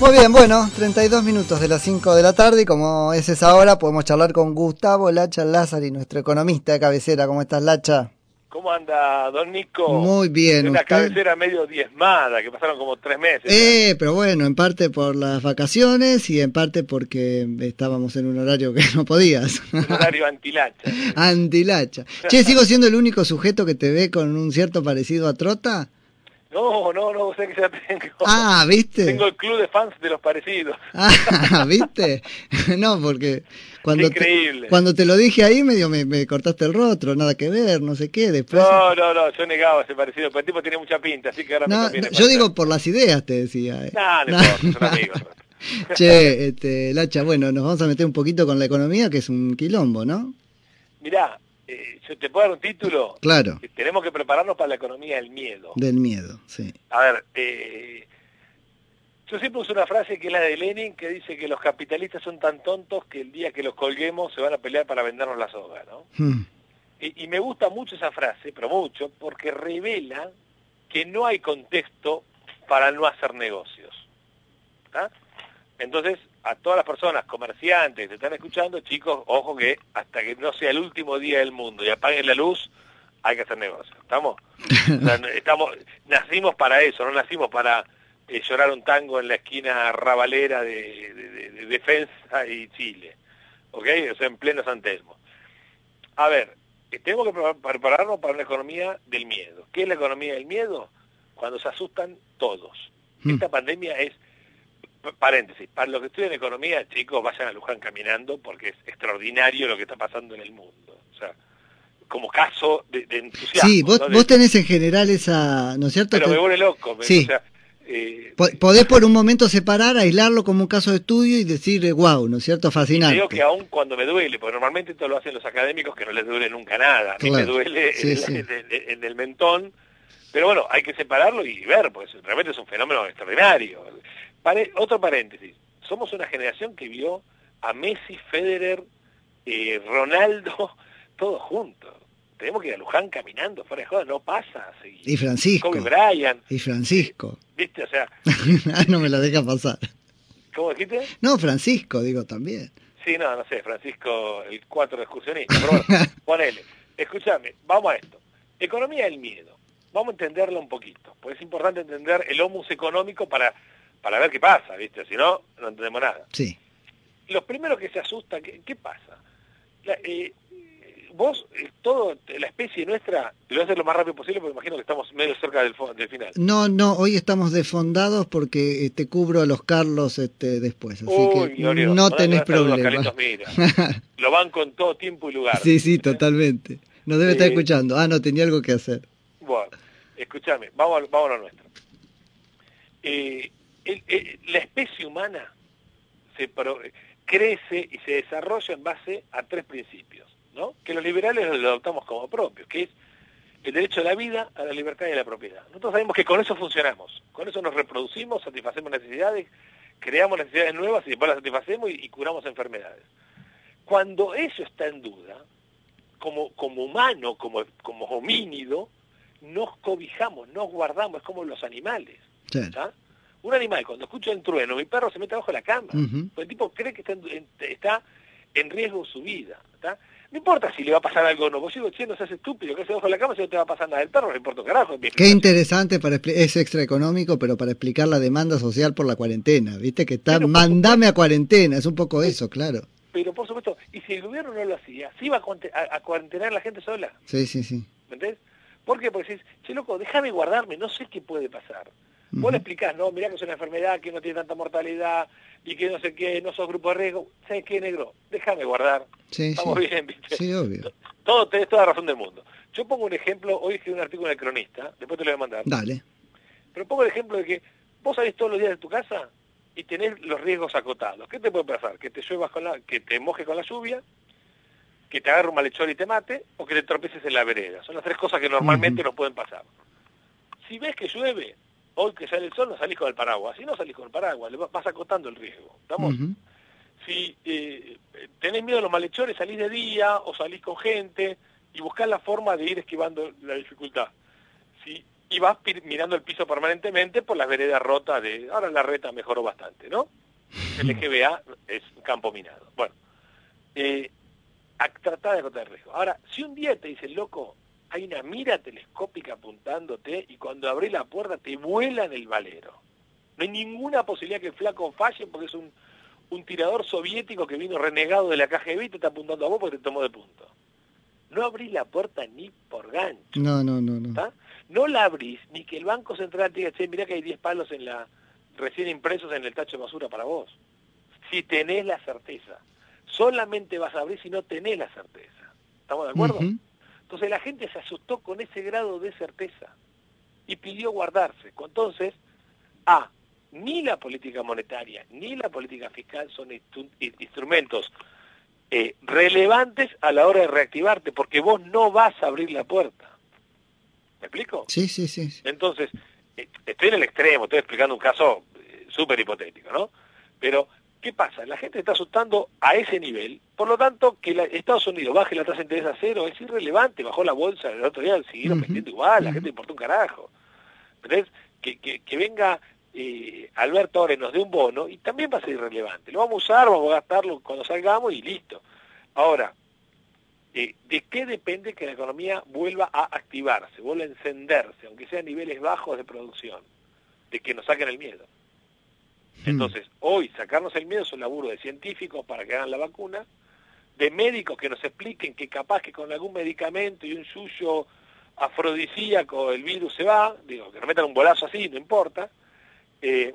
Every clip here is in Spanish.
Muy bien, bueno, 32 minutos de las 5 de la tarde y como es esa hora podemos charlar con Gustavo Lacha Lázari, nuestro economista de cabecera. ¿Cómo estás, Lacha? ¿Cómo anda, don Nico? Muy bien, Una ¿usted? cabecera medio diezmada, que pasaron como tres meses. Eh, pero bueno, en parte por las vacaciones y en parte porque estábamos en un horario que no podías. Un horario antilacha. Antilacha. Che, ¿sigo siendo el único sujeto que te ve con un cierto parecido a Trota? No, no, no, sé que ya tengo. Ah, ¿viste? Tengo el club de fans de los parecidos. Ah, ¿viste? No, porque cuando Increíble. Te, cuando te lo dije ahí medio me, me cortaste el rostro, nada que ver, no sé qué, después... No, no, no, yo negaba ese parecido, pero el tipo tiene mucha pinta, así que ahora me No, conviene. no, yo digo por las ideas, te decía. eh. No, no, No. son amigos. Che, este, Lacha, bueno, nos vamos a meter un poquito con la economía, que es un quilombo, ¿no? Mirá, eh, yo te puedo dar un título. Claro, Tenemos que prepararnos para la economía del miedo. del miedo, sí. A ver, eh, yo siempre uso una frase que es la de Lenin, que dice que los capitalistas son tan tontos que el día que los colguemos se van a pelear para vendernos la soga, ¿no? Hmm, Y, y me gusta mucho esa frase, pero mucho, porque revela que no hay contexto para no hacer negocios. Entonces, a todas las personas, comerciantes que te están escuchando, chicos, ojo que hasta que no sea el último día del mundo y apaguen la luz, hay que hacer negocios. ¿Estamos? O sea, estamos nacimos para eso, no nacimos para eh, llorar un tango en la esquina rabalera de, de- de- de Defensa y Chile. ¿Ok? O sea, en pleno San Telmo. A ver, eh, tenemos que pre- prepararnos para una economía del miedo. ¿Qué es la economía del miedo? Cuando se asustan todos. Hmm. Esta pandemia es, paréntesis, para los que estudian economía, chicos, vayan a Luján caminando porque es extraordinario lo que está pasando en el mundo. O sea, como caso de, de entusiasmo. Sí, vos, ¿no? Vos tenés en general esa, ¿no es cierto? pero me vuelve loco. me- Sí. O sea, eh, po- podés por un momento separar, aislarlo como un caso de estudio y decir, wow, ¿no es cierto? te Fascinante. digo que aún cuando me duele, porque normalmente esto lo hacen los académicos que no les duele nunca nada. Mí me Claro. duele Sí, en, sí. en- en- en el mentón. Pero bueno, hay que separarlo y ver, pues realmente es un fenómeno extraordinario. Pare- otro paréntesis. Somos una generación que vio a Messi, Federer, eh, Ronaldo, todos juntos. Tenemos que ir a Luján caminando, fuera de joda, no pasa. así. Y Francisco. Kobe Bryant, Y Francisco. ¿viste? O sea, Ah, no me la deja pasar. ¿cómo dijiste? No, Francisco, digo también. Sí, no, no sé, Francisco, el cuatro excursionista, pero bueno, ponele. Escúchame, vamos a esto. Economía del miedo. Vamos a entenderla un poquito, porque es importante entender el homus económico para, para ver qué pasa, ¿viste? Si no, no entendemos nada. Sí. Los primeros que se asustan, ¿qué, qué pasa? La- eh, vos, eh, todo, la especie nuestra, lo voy a hacer lo más rápido posible, porque imagino que estamos medio cerca del, del final. No, no, hoy estamos desfondados porque este, cubro a los Carlos este, después, así Uy, que glorioso. no tenés problema. Lo van con todo tiempo y lugar. sí, sí, totalmente. Nos debe estar escuchando. Ah, no, tenía algo que hacer. Bueno, escúchame, vamos, a- vamos a lo nuestro. Eh, el- el- la especie humana se pro- crece y se desarrolla en base a tres principios, ¿no? Que los liberales los adoptamos como propios, que es el derecho a la vida, a la libertad y a la propiedad. Nosotros sabemos que con eso funcionamos, con eso nos reproducimos, satisfacemos necesidades, creamos necesidades nuevas y después las satisfacemos y, y curamos enfermedades. Cuando eso está en duda, como, como humano, como, como homínido, nos cobijamos, nos guardamos, es como los animales. Un animal, cuando escucha el trueno, mi perro se mete abajo de la cama. Porque el tipo cree que está en, en- está en riesgo su vida. ¿tá? No importa si le va a pasar algo o no. Vos digo, che, no seas estúpido, que se abajo de la cama, si no te va a pasar nada. El perro no importa un carajo. Qué interesante, para es extraeconómico, pero para explicar la demanda social por la cuarentena. Viste que está, Pero, mandame a cuarentena, es un poco eso, claro. Pero por supuesto, y si el gobierno no lo hacía, si iba a, a- a cuarentenar a la gente sola. Sí, sí, sí. ¿Me entendés? ¿Por qué? Porque decís, che, loco, déjame guardarme, no sé qué puede pasar. Vos Ujú. le explicás, no, mirá que es una enfermedad que no tiene tanta mortalidad y que no sé qué, no sos grupo de riesgo. ¿Sabes qué, negro? Déjame guardar. Sí, Estamos sí. bien, ¿viste? Sí, obvio. Todo, tenés toda la razón del mundo. Yo pongo un ejemplo, hoy escribí un artículo en el cronista, después te lo voy a mandar. Dale. Pero pongo el ejemplo de que vos salís todos los días de tu casa y tenés los riesgos acotados. ¿Qué te puede pasar? Que te lluevas con la, que te mojes con la lluvia, que te agarre un malhechor y te mate, o que te tropieces en la vereda. Son las tres cosas que normalmente Ujú. nos pueden pasar. Si ves que llueve, hoy que sale el sol, no salís con el paraguas. Si no salís con el paraguas, le vas acotando el riesgo. ¿Estamos? Si eh, tenés miedo a los malhechores, salís de día o salís con gente y buscás la forma de ir esquivando la dificultad. Si y vas mirando el piso permanentemente por las veredas rotas de... Ahora la reta mejoró bastante, ¿no? El GBA es campo minado. Bueno, eh, a tratar de acotar el riesgo. Ahora, si un día te dicen, loco, hay una mira telescópica apuntándote y cuando abrís la puerta te vuela en el valero. No hay ninguna posibilidad que el flaco falle porque es un, un tirador soviético que vino renegado de la KGB y te está apuntando a vos porque te tomó de punto. No abrís la puerta ni por gancho. No, no, no. No, no la abrís ni que el Banco Central te diga, che, mirá que hay 10 palos en la recién impresos en el tacho de basura para vos. Si tenés la certeza. Solamente vas a abrir si no tenés la certeza. ¿Estamos de acuerdo? Entonces la gente se asustó con ese grado de certeza y pidió guardarse. Entonces, A, ni la política monetaria ni la política fiscal son instrumentos eh, relevantes a la hora de reactivarte, porque vos no vas a abrir la puerta. ¿Me explico? Sí, sí, sí. Entonces, eh, estoy en el extremo, estoy explicando un caso eh, súper hipotético, ¿no? Pero, ¿qué pasa? La gente está asustando a ese nivel, por lo tanto, que Estados Unidos baje la tasa de interés a cero es irrelevante, bajó la bolsa el otro día, siguieron vendiendo igual, la gente importa un carajo. Pero que, que, que venga eh, Alberto ahora nos dé un bono y también va a ser irrelevante. Lo vamos a usar, vamos a gastarlo cuando salgamos y listo. Ahora, eh, ¿de qué depende que la economía vuelva a activarse, vuelva a encenderse, aunque sea a niveles bajos de producción? De que nos saquen el miedo. Hmm. Entonces, hoy sacarnos el miedo es un laburo de científicos para que hagan la vacuna, de médicos que nos expliquen que capaz que con algún medicamento y un suyo afrodisíaco el virus se va, digo, que nos metan un bolazo así, no importa, eh,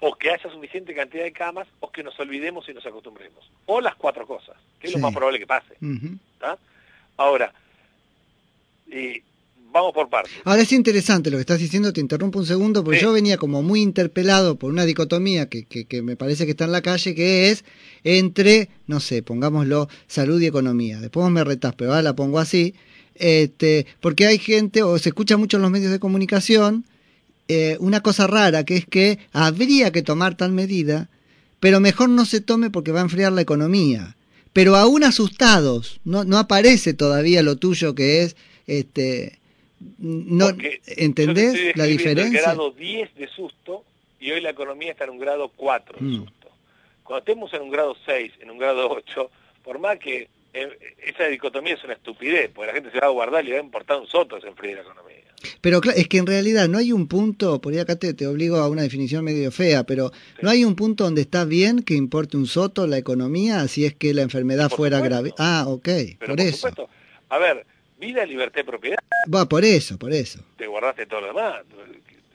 o que haya suficiente cantidad de camas, o que nos olvidemos y nos acostumbremos. O las cuatro cosas, que es lo más probable que pase. Ahora, eh, vamos por partes. Ahora es interesante lo que estás diciendo, te interrumpo un segundo, porque yo venía como muy interpelado por una dicotomía que, que, que, me parece que está en la calle, que es entre, no sé, pongámoslo, salud y economía. Después me retás, pero ahora la pongo así, este, porque hay gente, o se escucha mucho en los medios de comunicación, eh, una cosa rara, que es que habría que tomar tal medida, pero mejor no se tome porque va a enfriar la economía. Pero aún asustados, no, no aparece todavía lo tuyo que es, este, no, ¿entendés la diferencia? El grado 10 de susto y hoy la economía está en un grado 4 de mm. susto. Cuando estemos en un grado 6, en un grado 8, por más que eh, esa dicotomía es una estupidez, porque la gente se va a guardar y le va a importar un soto ese enfriar la economía. Pero es que en realidad no hay un punto, por ahí acá te, te obligo a una definición medio fea, pero no hay un punto donde está bien que importe un soto la economía si es que la enfermedad fuera grave. Ah, ok, por, eso. Supuesto. A ver, vida, libertad y propiedad. Va, por eso, por eso. Te guardaste todo lo demás.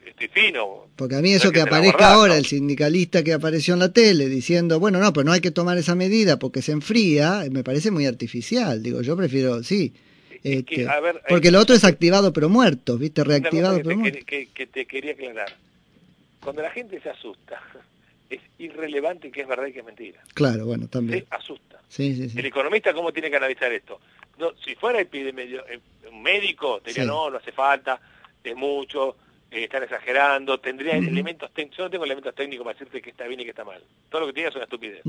Estoy fino. Porque a mí eso que, aparezca ahora el sindicalista que apareció en la tele diciendo, bueno, no, pero no hay que tomar esa medida porque se enfría, me parece muy artificial. Digo, yo prefiero, sí, este, porque lo otro es activado pero muerto, ¿viste? Reactivado pero muerto. Que, que, te quería aclarar. Cuando la gente se asusta, es irrelevante que es verdad y que es mentira. Claro, bueno, también. Se asusta. El economista, ¿cómo tiene que analizar esto? No, si fuera epidemio, eh, un médico, te diría, no, no hace falta, es mucho, eh, están exagerando, tendría elementos técnicos, yo no tengo elementos técnicos para decirte que está bien y que está mal. Todo lo que tiene es una estupidez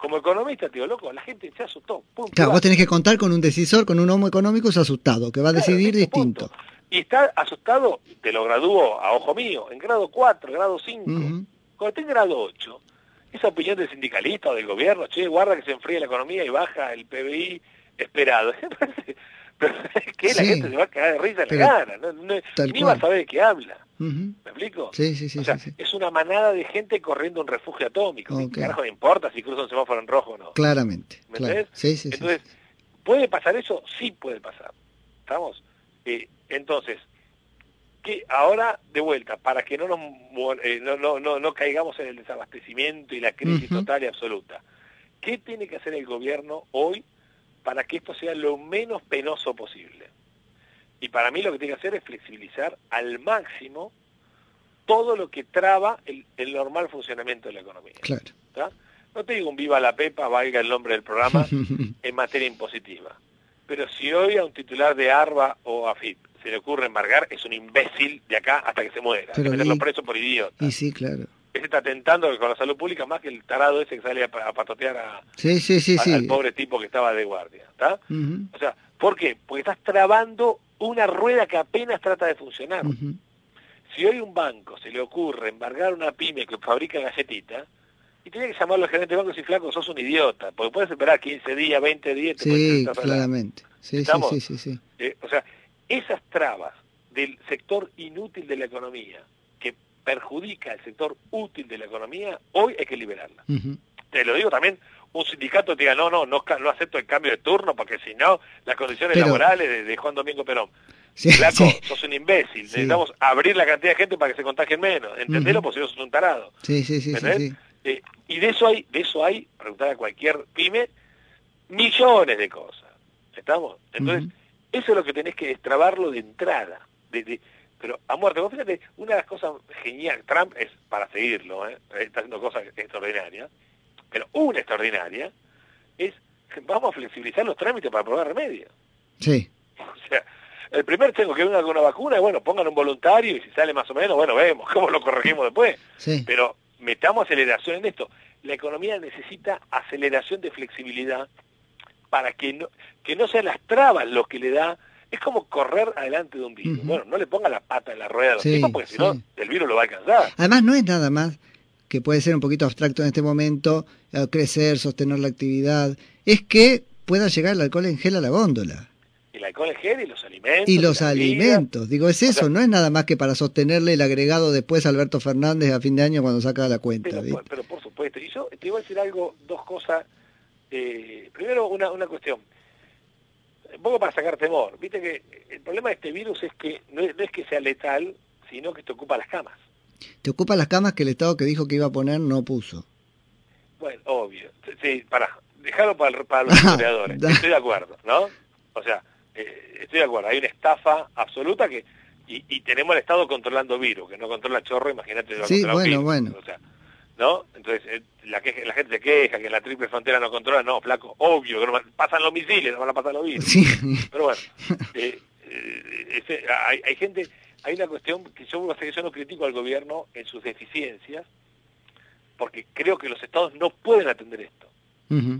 como economista, tío, loco, la gente se asustó. claro, vos tenés que contar con un decisor, con un homo económico asustado, que va a decidir distinto. Y está asustado, te lo gradúo a ojo mío, en grado 4, grado 5. Cuando esté en grado 8, esa opinión del sindicalista o del gobierno, che, guarda que se enfríe la economía y baja el PBI esperado. Pero es que la gente se va a caer de risa en la cara, no, ni va a saber de qué habla. ¿Me explico? Sí, sí, sí, o sea, Es una manada de gente corriendo un refugio atómico. ¿Qué carajo me importa si cruza un semáforo en rojo o no? Claramente. ¿Me sí, entonces, ¿puede pasar eso? Sí puede pasar. ¿Estamos? Eh, entonces, que ahora, de vuelta, para que no, nos, eh, no, no, no, no, caigamos en el desabastecimiento y la crisis total y absoluta, ¿qué tiene que hacer el gobierno hoy para que esto sea lo menos penoso posible? Y para mí lo que tiene que hacer es flexibilizar al máximo todo lo que traba el, normal funcionamiento de la economía. Claro. No te digo un viva la pepa, valga el nombre del programa, en materia impositiva. Pero si hoy a un titular de ARBA o AFIP se le ocurre embargar, es un imbécil de acá hasta que se muera. Pero meterlo preso por idiota. Y sí, claro. Ese está atentando con la salud pública más que el tarado ese que sale a, patotear a, sí, sí, sí, al pobre tipo que estaba de guardia. ¿está? O sea, ¿por qué? Porque estás trabando una rueda que apenas trata de funcionar. Si hoy un banco se le ocurre embargar una pyme que fabrica galletitas, y tiene que llamarlo al gerente de banco y decir, flaco, sos un idiota, porque puedes esperar 15 días, 20 días, te Sí, claramente. Sí, sí, ¿Estamos? sí, sí, sí. Eh, o sea, esas trabas del sector inútil de la economía perjudica al sector útil de la economía, hoy hay que liberarla. Te lo digo también, un sindicato te diga, no, no, no, no acepto el cambio de turno porque si no, las condiciones Pero- laborales de, de Juan Domingo Perón. Sí, Flaco, sí. sos un imbécil, Sí. necesitamos abrir la cantidad de gente para que se contagien menos. Entendelo, Ujú. porque si no sos un tarado. Sí, sí, sí. Eh, y de eso hay, de eso hay, preguntar a cualquier pyme, millones de cosas. ¿Estamos? Entonces, eso es lo que tenés que destrabarlo de entrada. De, de- pero a muerte, vos fíjate, una de las cosas geniales, Trump es para seguirlo, ¿eh? está haciendo cosas extraordinarias, pero una extraordinaria es que vamos a flexibilizar los trámites para probar remedios. Sí. O sea, el primer tengo que venga con una vacuna, bueno, pongan un voluntario y si sale más o menos, bueno, vemos cómo lo corregimos después. Sí. Pero metamos aceleración en esto. La economía necesita aceleración de flexibilidad para que no, que no sean las trabas lo que le da. Es como correr adelante de un virus. Bueno, no le ponga la pata en la rueda a los Sí, tipos porque si no, sí. el virus lo va a alcanzar. Además, no es nada más que puede ser un poquito abstracto en este momento, eh, crecer, sostener la actividad, es que pueda llegar el alcohol en gel a la góndola. El alcohol en gel y los alimentos. Y los alimentos, digo, es eso, sea- no es nada más que para sostenerle el agregado después a Alberto Fernández a fin de año cuando saca la cuenta. Pero, por- pero por supuesto. Y yo te iba a decir algo, dos cosas. Eh, primero, una, una cuestión. Un poco para sacar temor. Viste que el problema de este virus es que no es, no es que sea letal, sino que te ocupa las camas. Te ocupa las camas que el Estado que dijo que iba a poner no puso. Bueno, obvio. Sí, pará. Dejarlo para, para los Ah, historiadores. Estoy de acuerdo, ¿no? O sea, eh, estoy de acuerdo. Hay una estafa absoluta que... Y, y tenemos al Estado controlando virus, que no controla chorro, imagínate. Sí, bueno, virus. bueno. O sea, ¿no? Entonces, eh, la, la gente se queja que la triple frontera no controla. No, flaco, obvio, que no, pasan los misiles, no van a pasar los. Sí. Pero bueno, eh, eh, hay, hay gente, hay una cuestión que yo, que yo no critico al gobierno en sus deficiencias, porque creo que los estados no pueden atender esto.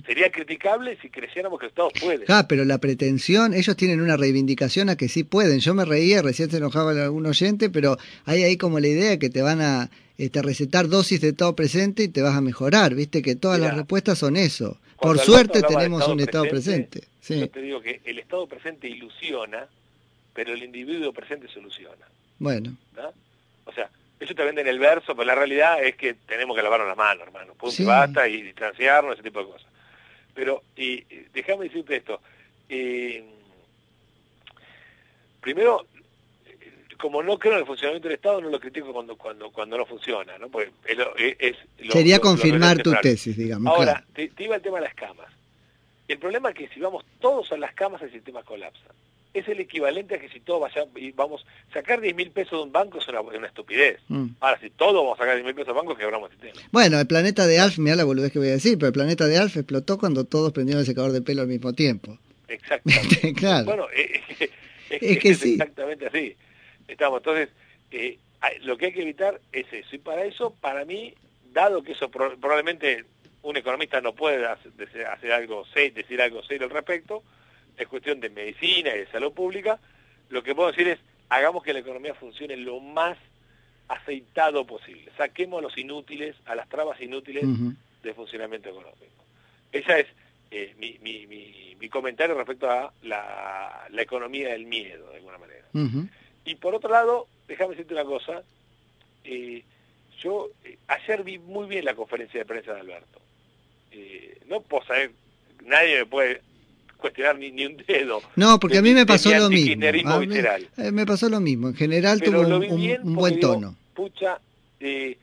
Sería criticable si creyéramos que los estados pueden. Ah, pero la pretensión, ellos tienen una reivindicación a que sí pueden. Yo me reía, recién se enojaba algún oyente, pero hay ahí como la idea de que te van a este, recetar dosis de estado presente y te vas a mejorar, viste que todas las respuestas son eso. Por suerte tenemos un estado presente. Yo Sí, te digo que el estado presente ilusiona, pero el individuo presente soluciona. bueno. ¿no? O sea, eso te vende en el verso, pero la realidad es que tenemos que lavarnos las manos, hermano. Punto y Sí. basta y distanciarnos, ese tipo de cosas. Pero, y, y déjame decirte esto. eh, primero, como no creo en el funcionamiento del Estado, no lo critico cuando cuando cuando no funciona, ¿no? Porque es, lo- es- es lo- Sería lo- lo confirmar tu tesis, digamos. Ahora, claro. te, te iba el tema de las camas. El problema es que si vamos todos a las camas, el sistema colapsa. Es el equivalente a que si todos vaya, y vamos, sacar 10 mil pesos de un banco es una, es una estupidez. Mm. Ahora, si todos vamos a sacar 10 mil pesos de banco, quebramos el sistema. Bueno, el planeta de Alf, mira la boludez que voy a decir, pero el planeta de Alf explotó cuando todos prendieron el secador de pelo al mismo tiempo. Exactamente. Claro. Bueno, eh, eh, es, Es que sí. exactamente así. Estamos, entonces, eh, lo que hay que evitar es eso. Y para eso, para mí, dado que eso pro- probablemente un economista no puede hacer, hacer algo, decir algo serio al respecto, es cuestión de medicina y de salud pública, lo que puedo decir es, hagamos que la economía funcione lo más aceitado posible. Saquemos a los inútiles, a las trabas inútiles Ujú. de funcionamiento económico. Ese es eh, mi, mi, mi, mi comentario respecto a la, la economía del miedo, de alguna manera. Y por otro lado, déjame decirte una cosa, eh, yo eh, ayer vi muy bien la conferencia de prensa de Alberto. Eh, no puedo saber, nadie me puede cuestionar ni, ni un dedo. No, porque de a mí me pasó lo mismo. mí- me pasó lo mismo. En general Pero tuvo un, un- un buen digo, tono. pucha, eh,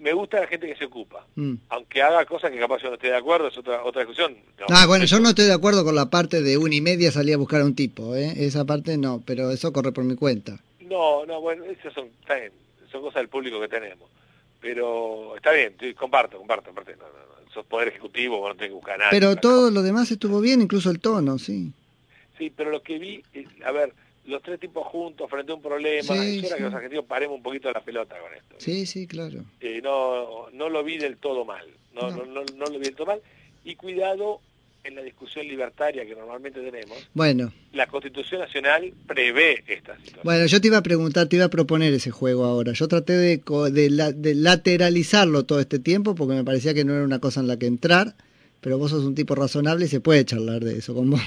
me gusta la gente que se ocupa. Mm. Aunque haga cosas que capaz yo no esté de acuerdo, es otra otra discusión. No, Ah, bueno, yo no estoy de acuerdo con la parte de una y media salí a buscar a un tipo, ¿eh? Esa parte no, pero eso corre por mi cuenta. No, no, bueno, esas son, está bien, son cosas del público que tenemos. Pero está bien, comparto, comparto. Aparte, no, no, sos poder ejecutivo, no tenés que buscar a nadie. Pero todo lo demás estuvo bien, incluso el tono, sí. Sí, pero lo que vi, eh, a ver, los tres tipos juntos frente a un problema, Sí, que los argentinos paremos un poquito la pelota con esto. Sí, sí, claro. Eh, no, no lo vi del todo mal, no, No. no. No, no lo vi del todo mal. Y cuidado en la discusión libertaria que normalmente tenemos, bueno. la Constitución Nacional prevé esta situación. Bueno, yo te iba a preguntar, te iba a proponer ese juego ahora. Yo traté de, de, lateralizarlo todo este tiempo porque me parecía que no era una cosa en la que entrar, pero vos sos un tipo razonable y se puede charlar de eso con vos.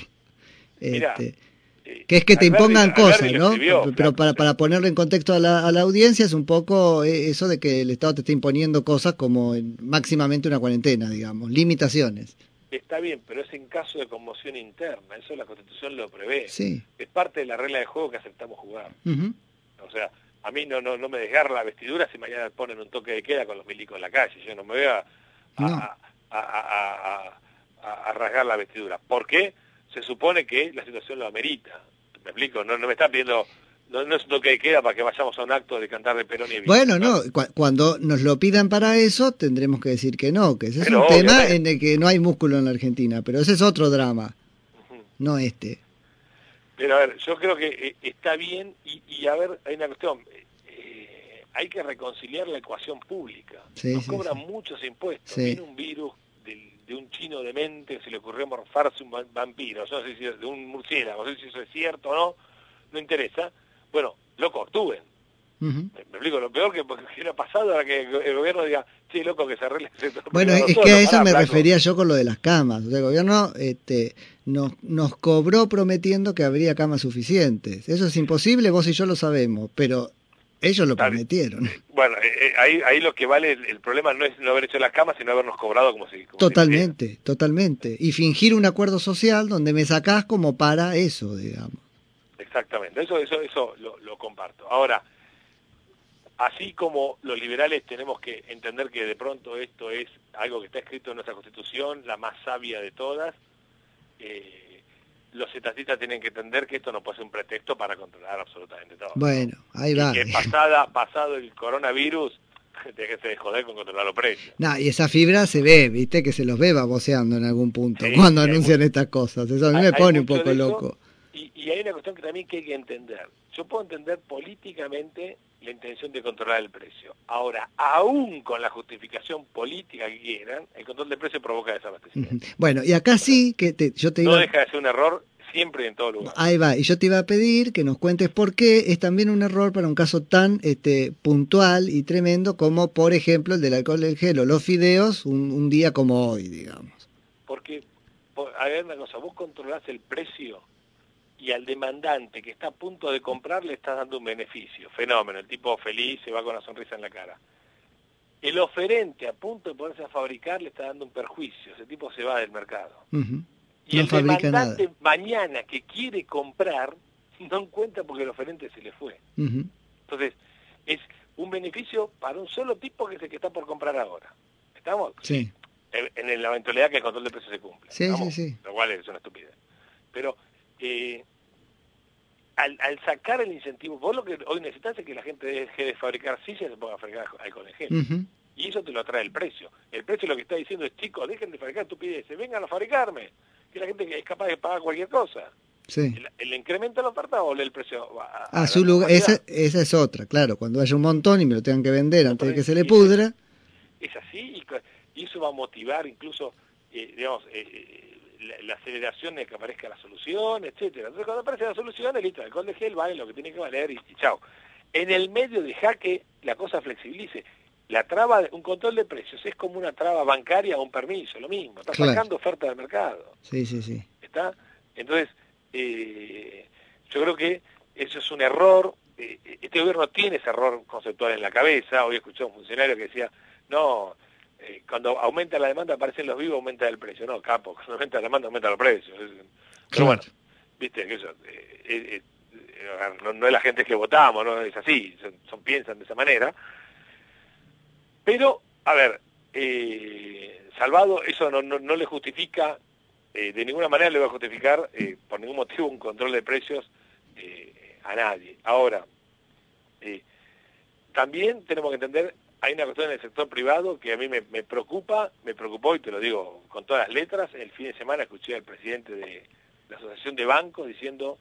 Este, eh, que es que te impongan cosas, ¿no? Pero para, para ponerlo en contexto a la, a la, audiencia es un poco eh, eso de que el Estado te está imponiendo cosas como máximamente una cuarentena, digamos, limitaciones. Está bien, pero es en caso de conmoción interna, eso la Constitución lo prevé. Sí. Es parte de la regla de juego que aceptamos jugar. O sea, a mí no, no, no me desgarra la vestidura si mañana ponen un toque de queda con los milicos en la calle. Yo no me voy a, a, a, a rasgar la vestidura. ¿Por qué? Se supone que la situación lo amerita. ¿Me explico? No, no me está pidiendo no, no es lo que queda para que vayamos a un acto de cantar de Perón y Evita, Bueno, no, cuando nos lo pidan para eso tendremos que decir que no, que ese es un tema en el que no hay músculo en la Argentina, pero ese es otro drama, no este. Pero a ver, yo creo que eh, está bien y, a ver, hay una cuestión, eh, hay que reconciliar la ecuación pública. nos cobran muchos impuestos, viene un virus de, un chino demente que se le ocurrió morfarse un vampiro, no sé si es de un murciélago, no sé si eso es cierto o no, no interesa, bueno, loco, actúen. me, explico, lo peor que, hubiera pasado era que el gobierno diga, sí, loco, que se arregle Bueno, es que a eso me refería yo con lo de las camas. el gobierno este, nos, nos cobró prometiendo que habría camas suficientes. Eso es imposible, vos y yo lo sabemos, pero ellos lo prometieron. Bueno, eh, eh, ahí, ahí lo que vale, el, problema no es no haber hecho las camas, sino habernos cobrado como si... totalmente, totalmente. Y fingir un acuerdo social donde me sacás como para eso, digamos. Exactamente, eso, eso, eso lo, comparto. Ahora, así como los liberales tenemos que entender que de pronto esto es algo que está escrito en nuestra Constitución, la más sabia de todas, eh, los etatistas tienen que entender que esto no puede ser un pretexto para controlar absolutamente todo. Bueno, ahí va. que pasada, pasado el coronavirus, déjese de joder con controlar los precios. No, y esa fibra se ve, viste, que se los ve baboseando en algún punto cuando anuncian estas cosas. Eso a mí me pone un poco loco. Y, hay una cuestión que también que hay que entender. Yo puedo entender políticamente la intención de controlar el precio. Ahora, aún con la justificación política que quieran, el control del precio provoca desabastecimiento. Bueno, y acá sí que yo te No deja de ser un error siempre y en todo lugar. Ahí va, y yo te iba a pedir que nos cuentes por qué es también un error para un caso tan este, puntual y tremendo como, por ejemplo, el del alcohol del gel o los fideos un, un día como hoy, digamos. Porque, a ver una cosa, vos controlás el precio y al demandante que está a punto de comprar le estás dando un beneficio. Fenómeno, el tipo feliz se va con una sonrisa en la cara. El oferente a punto de ponerse a fabricar le está dando un perjuicio, ese tipo se va del mercado. Y el demandante mañana que quiere comprar no encuentra porque el oferente se le fue. Entonces, es un beneficio para un solo tipo que es el que está por comprar ahora. ¿Estamos? Sí. En, la eventualidad que el control de precios se cumple. Sí, sí, sí. Lo cual es una estupidez. Pero eh, al, sacar el incentivo, vos lo que hoy necesitas es que la gente deje de fabricar sillas y se ponga a fabricar alcohol en Y eso te lo trae el precio. El precio lo que está diciendo es, chicos, dejen de fabricar estupideces, vengan a fabricarme. Que la gente es capaz de pagar cualquier cosa. Sí. ¿El, incremento de la oferta o el precio? A, su lugar, esa, esa, es otra, claro. Cuando haya un montón y me lo tengan que vender antes de que se le pudra. Es así y, eso va a motivar incluso, eh, digamos, eh, eh la, aceleración de que aparezca la solución, etcétera. Entonces cuando aparece la solución, el listo, el alcohol de gel vale lo que tiene que valer y, chao. En el medio deja que la cosa flexibilice. La traba, de, un control de precios es como una traba bancaria o un permiso, lo mismo. Está sacando oferta del mercado. Sí, sí, sí. ¿Está? Entonces, eh, yo creo que eso es un error. Eh, este gobierno tiene ese error conceptual en la cabeza. Hoy escuché a un funcionario que decía, no, eh, cuando aumenta la demanda aparecen los vivos, aumenta el precio. No, capo, cuando aumenta la demanda, aumenta los precios. Pero bueno, viste, que eso, eh, eh, no, es la gente que votamos, no es así, son, piensan de esa manera. Pero, a ver, Salvado, eso no, no, le justifica, de ninguna manera le va a justificar por ningún motivo un control de precios a nadie. Ahora, también tenemos que entender hay una cuestión en el sector privado que a mí me, preocupa, me preocupó y te lo digo con todas las letras. El fin de semana escuché al presidente de la Asociación de Bancos diciendo,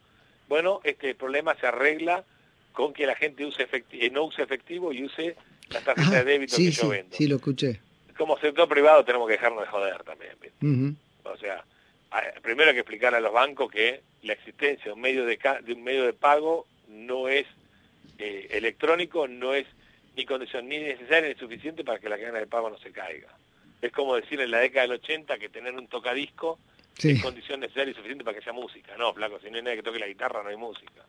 bueno, este problema se arregla con que la gente use eh, no use efectivo y use las tarjetas de débito que yo vendo. Sí, lo escuché. Como sector privado tenemos que dejarnos de joder también. O sea, primero hay que explicarle a los bancos que la existencia de un medio de, de, un medio de pago no es eh, electrónico, no es ni condición ni necesaria ni suficiente para que la cadena de pago no se caiga. Es como decir en la década del 80 que tener un tocadisco es condición necesaria y suficiente para que sea música. No, flaco, si no hay nadie que toque la guitarra no hay música.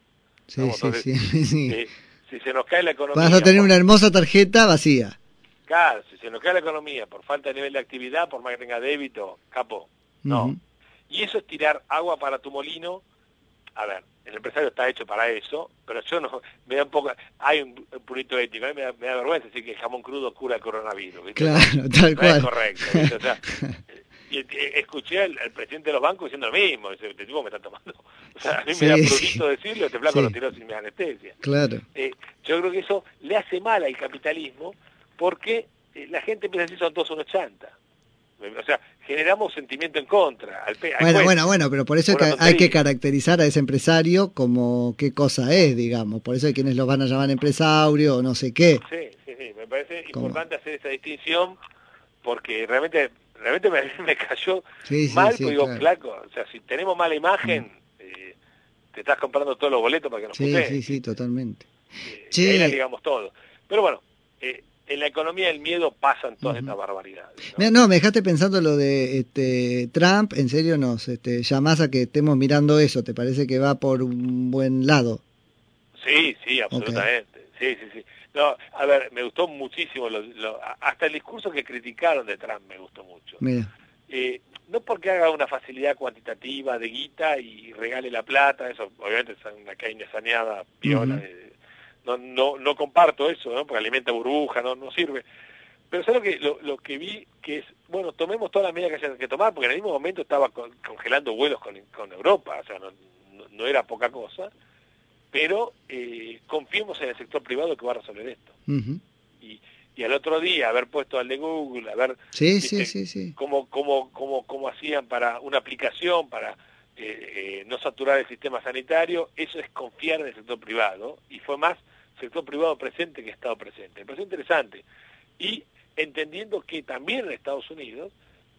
Sí, sí, sí, si se nos cae la economía... Vas a tener una hermosa tarjeta vacía. Claro, si se nos cae la economía por falta de nivel de actividad, por más que tenga débito, capo, no. Y eso es tirar agua para tu molino. A ver, el empresario está hecho para eso, pero yo no, me da un poco, hay un, purito ético, a mí me da, vergüenza decir que el jamón crudo cura el coronavirus. Claro, tal cual. es correcto. O sea, y, escuché al, presidente de los bancos diciendo lo mismo, dice, este tipo me está tomando. O sea, a mí me da prurito decirlo, este flaco lo tiró sin mi anestesia. Claro. Eh, yo creo que eso le hace mal al capitalismo porque eh, la gente empieza a decir son todos unos chantas. O sea, generamos sentimiento en contra. Al bueno, bueno, bueno, pero por eso hay que caracterizar a ese empresario como qué cosa es, digamos. Por eso hay quienes lo van a llamar empresario o no sé qué. Sí, sí, sí. Me parece importante hacer esa distinción porque realmente realmente me, cayó mal, porque digo, flaco, o sea, si tenemos mala imagen, mm. eh, te estás comprando todos los boletos para que nos Sí, sí, sí, totalmente. Eh, digamos todo. Pero bueno, eh, en la economía del miedo pasan todas estas barbaridades. ¿no? me dejaste pensando lo de este, Trump, en serio nos este, llamás a que estemos mirando eso, ¿te parece que va por un buen lado? Sí, sí, absolutamente. Sí, sí, sí. No, a ver, me gustó muchísimo, hasta el discurso que criticaron de Trump me gustó mucho. Eh, no porque haga una facilidad cuantitativa de guita y regale la plata, eso obviamente es una saneada piola, no, no, no comparto eso, ¿no? porque alimenta burbuja, no, no sirve. Pero ¿sabes lo que, lo, lo, que vi? Que es, bueno, tomemos todas las medidas que haya que tomar, porque en el mismo momento estaba congelando vuelos con, con Europa, o sea, no, no, era poca cosa, pero eh, confiemos en el sector privado que va a resolver esto. y, y al otro día haber puesto al de Google, a ver sí, sí, sí, sí. Cómo, cómo, cómo, cómo hacían para una aplicación, para eh, eh, no saturar el sistema sanitario, eso es confiar en el sector privado, y fue más sector privado presente que Estado presente. Me parece interesante. Y entendiendo que también en Estados Unidos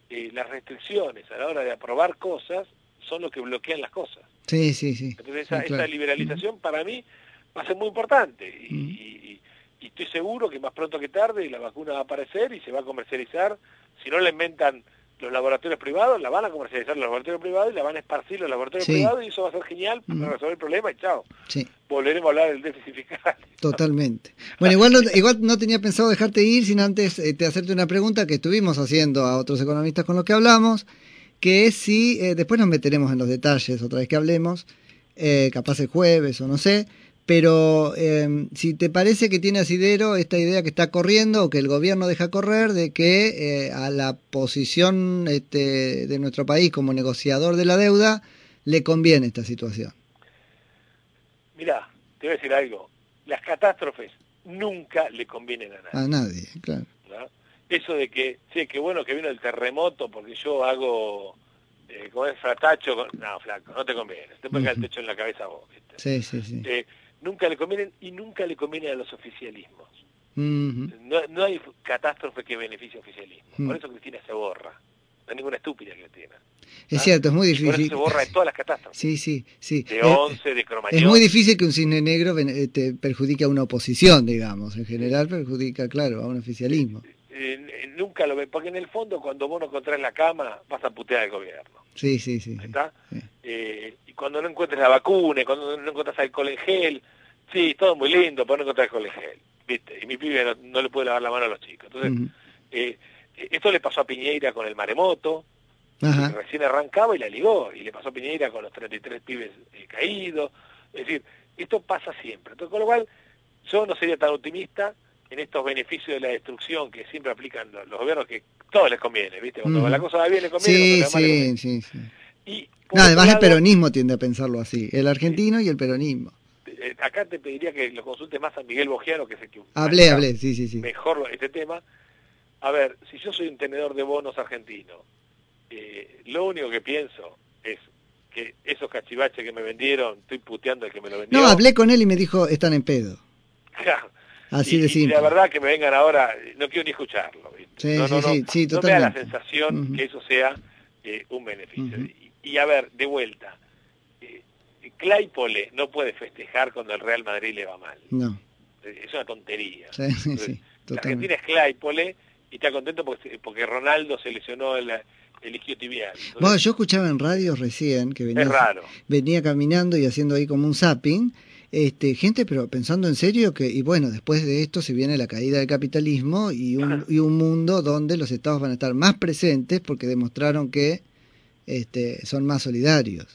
eh, las restricciones a la hora de aprobar cosas son lo que bloquean las cosas. Sí, sí, sí. Entonces esa, liberalización para mí va a ser muy importante y, y, estoy seguro que más pronto que tarde la vacuna va a aparecer y se va a comercializar. Si no la inventan los laboratorios privados, la van a comercializar los laboratorios privados y la van a esparcir los laboratorios privados y eso va a ser genial para resolver el problema y chao. Volveremos a hablar del déficit fiscal. Totalmente. Bueno, igual no, igual no tenía pensado dejarte ir sin antes eh, hacerte una pregunta que estuvimos haciendo a otros economistas con los que hablamos, que es si, eh, después nos meteremos en los detalles otra vez que hablemos, eh, capaz el jueves o no sé, pero eh, si te parece que tiene asidero esta idea que está corriendo o que el gobierno deja correr de que eh, a la posición este, de nuestro país como negociador de la deuda le conviene esta situación. Mira, te voy a decir algo. Las catástrofes nunca le convienen a nadie. A nadie, claro. Eso de que, sí, que bueno que vino el terremoto porque yo hago, eh, como es fratacho, no, flaco, no te conviene. Te caer el techo en la cabeza vos. Sí, sí, sí. Eh, nunca le convienen y nunca le conviene a los oficialismos. no, hay catástrofe que beneficie oficialismo. Por eso Cristina se borra. No hay ninguna estúpida que tiene. Es cierto, es muy difícil. Por eso se borra de todas las catástrofes. Sí, sí, sí. De 11, de Cromañón. Es muy difícil que un cisne negro te perjudique a una oposición, digamos. En general perjudica, claro, a un oficialismo. Eh, nunca lo ve, porque en el fondo cuando vos no encontrás la cama vas a putear al gobierno. Sí, sí, sí. ¿Está? Eh, y cuando no encuentres la vacuna, cuando no encuentras alcohol en gel, sí, todo muy lindo, pero no encontrar alcohol en gel. ¿viste? Y mi pibe no, le puede lavar la mano a los chicos. Entonces, eh, esto le pasó a Piñeira con el maremoto, que recién arrancaba y la ligó, y le pasó a Piñeira con los 33 pibes caídos. Es decir, esto pasa siempre. Entonces, con lo cual, yo no sería tan optimista en estos beneficios de la destrucción que siempre aplican los, gobiernos, que todos les conviene, ¿viste? Cuando la cosa va bien les conviene. Sí, sí, sí, Y, además el peronismo tiende a pensarlo así, el argentino y el peronismo. Eh, acá te pediría que lo consultes más a Miguel Bogiano, que es el que... Hablé, hablé, sí, sí, sí. Mejor este tema. A ver, si yo soy un tenedor de bonos argentino, eh, lo único que pienso es que esos cachivaches que me vendieron, estoy puteando el que me lo vendió. No, hablé con él y me dijo, están en pedo. Claro. Así de simple. Y la verdad que me vengan ahora, no quiero ni escucharlo. Sí, no, sí, sí, no me da la sensación que eso sea eh, un beneficio. y a ver, de vuelta, eh, Claypole no puede festejar cuando el Real Madrid le va mal. No. Es una tontería. Sí, sí, sí, la Argentina es Claypole y está contento porque, porque Ronaldo se lesionó el, el isquiotibial. Entonces, Bueno, yo escuchaba en radio recién que venía, es raro. venía caminando y haciendo ahí como un zapping, este, gente pero pensando en serio que, y bueno, después de esto se viene la caída del capitalismo y un, y un mundo donde los estados van a estar más presentes porque demostraron que este, son más solidarios.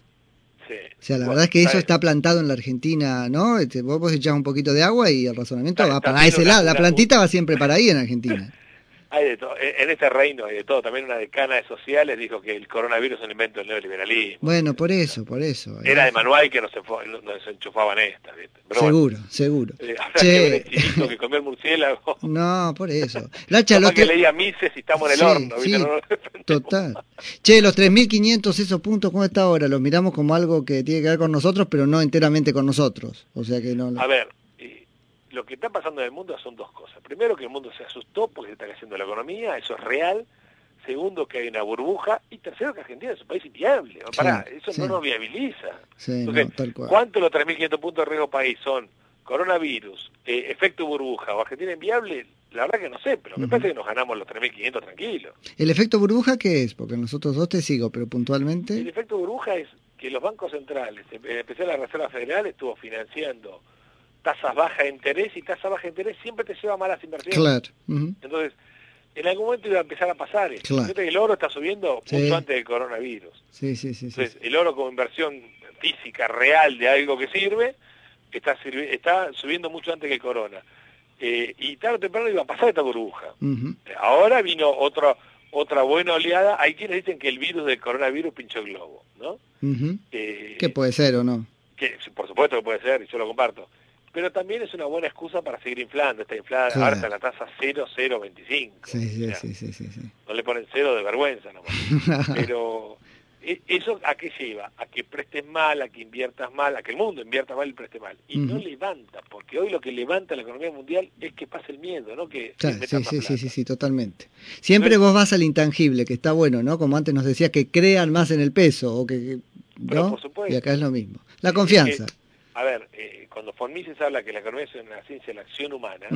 Sí. O sea, la Bueno, verdad es que eso está plantado en la Argentina, ¿no? Este, vos, vos echás un poquito de agua y el razonamiento Está- va para ese lado. La plantita va siempre para ahí en Argentina. Hay de todo. En este reino hay de todo. También una decana de sociales dijo que el coronavirus es un invento del neoliberalismo. Bueno, por eso, por eso. Era de Manuel que nos, nos enchufaban estas. Pero bueno, Seguro, seguro. eh, Che. que comió el murciélago. No, por eso. Lacha, los que tre- leía Mises y estamos en el Sí, horno. sí, No. Total. Che, los 3.500 esos puntos, ¿cómo está ahora? Los miramos como algo que tiene que ver con nosotros, pero no enteramente con nosotros. O sea que no... A ver, lo que está pasando en el mundo son dos cosas. Primero, que el mundo se asustó porque se está cayendo la economía, eso es real. Segundo, que hay una burbuja. Y tercero, que Argentina es un país inviable. Sí, Pará, eso sí. no nos viabiliza. Sí, Entonces, no, tal cual. ¿cuánto los 3.500 puntos de riesgo país son coronavirus, eh, efecto burbuja o Argentina inviable? La verdad que no sé, pero me parece que nos ganamos los 3.500 tranquilos. ¿El efecto burbuja qué es? Porque nosotros dos te sigo, pero El puntualmente... efecto burbuja es que los bancos centrales, en especial la Reserva Federal, estuvo financiando tasas bajas de interés y tasas bajas de interés siempre te lleva a malas inversiones. Claro. Entonces, en algún momento iba a empezar a pasar esto. Claro. Que el oro está subiendo Sí. mucho antes del coronavirus. Sí, sí, sí. sí, Entonces, el oro como inversión física, real, de algo que sirve, está, está subiendo mucho antes que el corona. Eh, y tarde o temprano iba a pasar esta burbuja. Ahora vino otra otra buena oleada. Hay quienes dicen que el virus del coronavirus pinchó el globo, ¿no? Eh, ¿Qué puede ser o no? que por supuesto que puede ser, y yo lo comparto. Pero también es una buena excusa para seguir inflando. Está inflada, Claro. ahora está la tasa 0,025. Sí, sí, O sea, sí, sí, sí, sí. No le ponen cero de vergüenza nomás. Pero e- eso a qué lleva? A que prestes mal, a que inviertas mal, a que el mundo invierta mal y preste mal. Y no levanta, porque hoy lo que levanta la economía mundial es que pase el miedo, no que Claro, sí, sí, sí, sí, sí, totalmente. Siempre vos vas al intangible, que está bueno, ¿no? Como antes nos decía, que crean más en el peso, o que, Pero ¿no? por supuesto. Y acá es lo mismo. La Eh, confianza. eh, a ver, eh, cuando von Mises habla que la economía es una ciencia de la acción humana,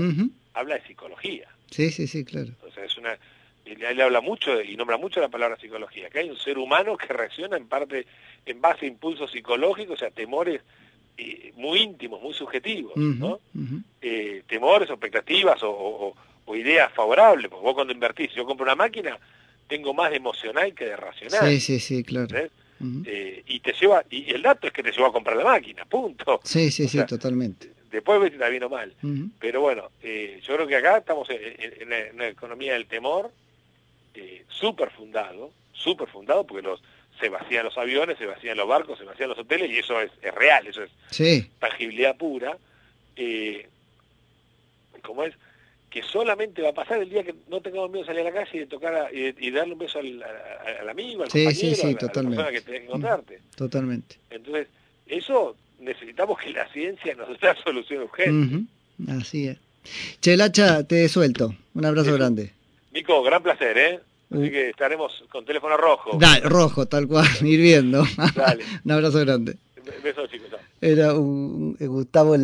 habla de psicología. Sí, sí, sí, claro. O sea, es una, él, él habla mucho y nombra mucho la palabra psicología, que hay un ser humano que reacciona en parte en base a impulsos psicológicos, o sea, temores eh, muy íntimos, muy subjetivos, ¿no? Eh, temores expectativas o, o- o ideas favorables, porque vos cuando invertís, si yo compro una máquina, tengo más de emocional que de racional. Sí, sí, sí, claro. ¿entendés? Eh, y te lleva, y el dato es que te llevó a comprar la máquina, punto. Sí, sí, o sí, sea, totalmente. Después ves si está bien o mal. Ujú. Pero bueno, eh, yo creo que acá estamos en, en una economía del temor eh, súper fundado, súper fundado, porque los se vacían los aviones, se vacían los barcos, se vacían los hoteles, y eso es, es real, eso es Sí, tangibilidad pura. Eh, como es? Que solamente va a pasar el día que no tengamos miedo de salir a la calle y de tocar a- y, y darle un beso al, amigo, al Sí, compañero, sí, sí, a la- a la totalmente. persona que tenés que encontrarte. totalmente. Entonces, eso necesitamos que la ciencia nos dé la solución urgente. Ujú. Así es. Che, Lacha, te suelto. Un abrazo grande. Nico, gran placer, ¿eh? Así Uh. que estaremos con teléfono rojo. Da, rojo, tal cual, ir viendo. Dale. un abrazo grande. Besos, chicos. Era un, un Gustavo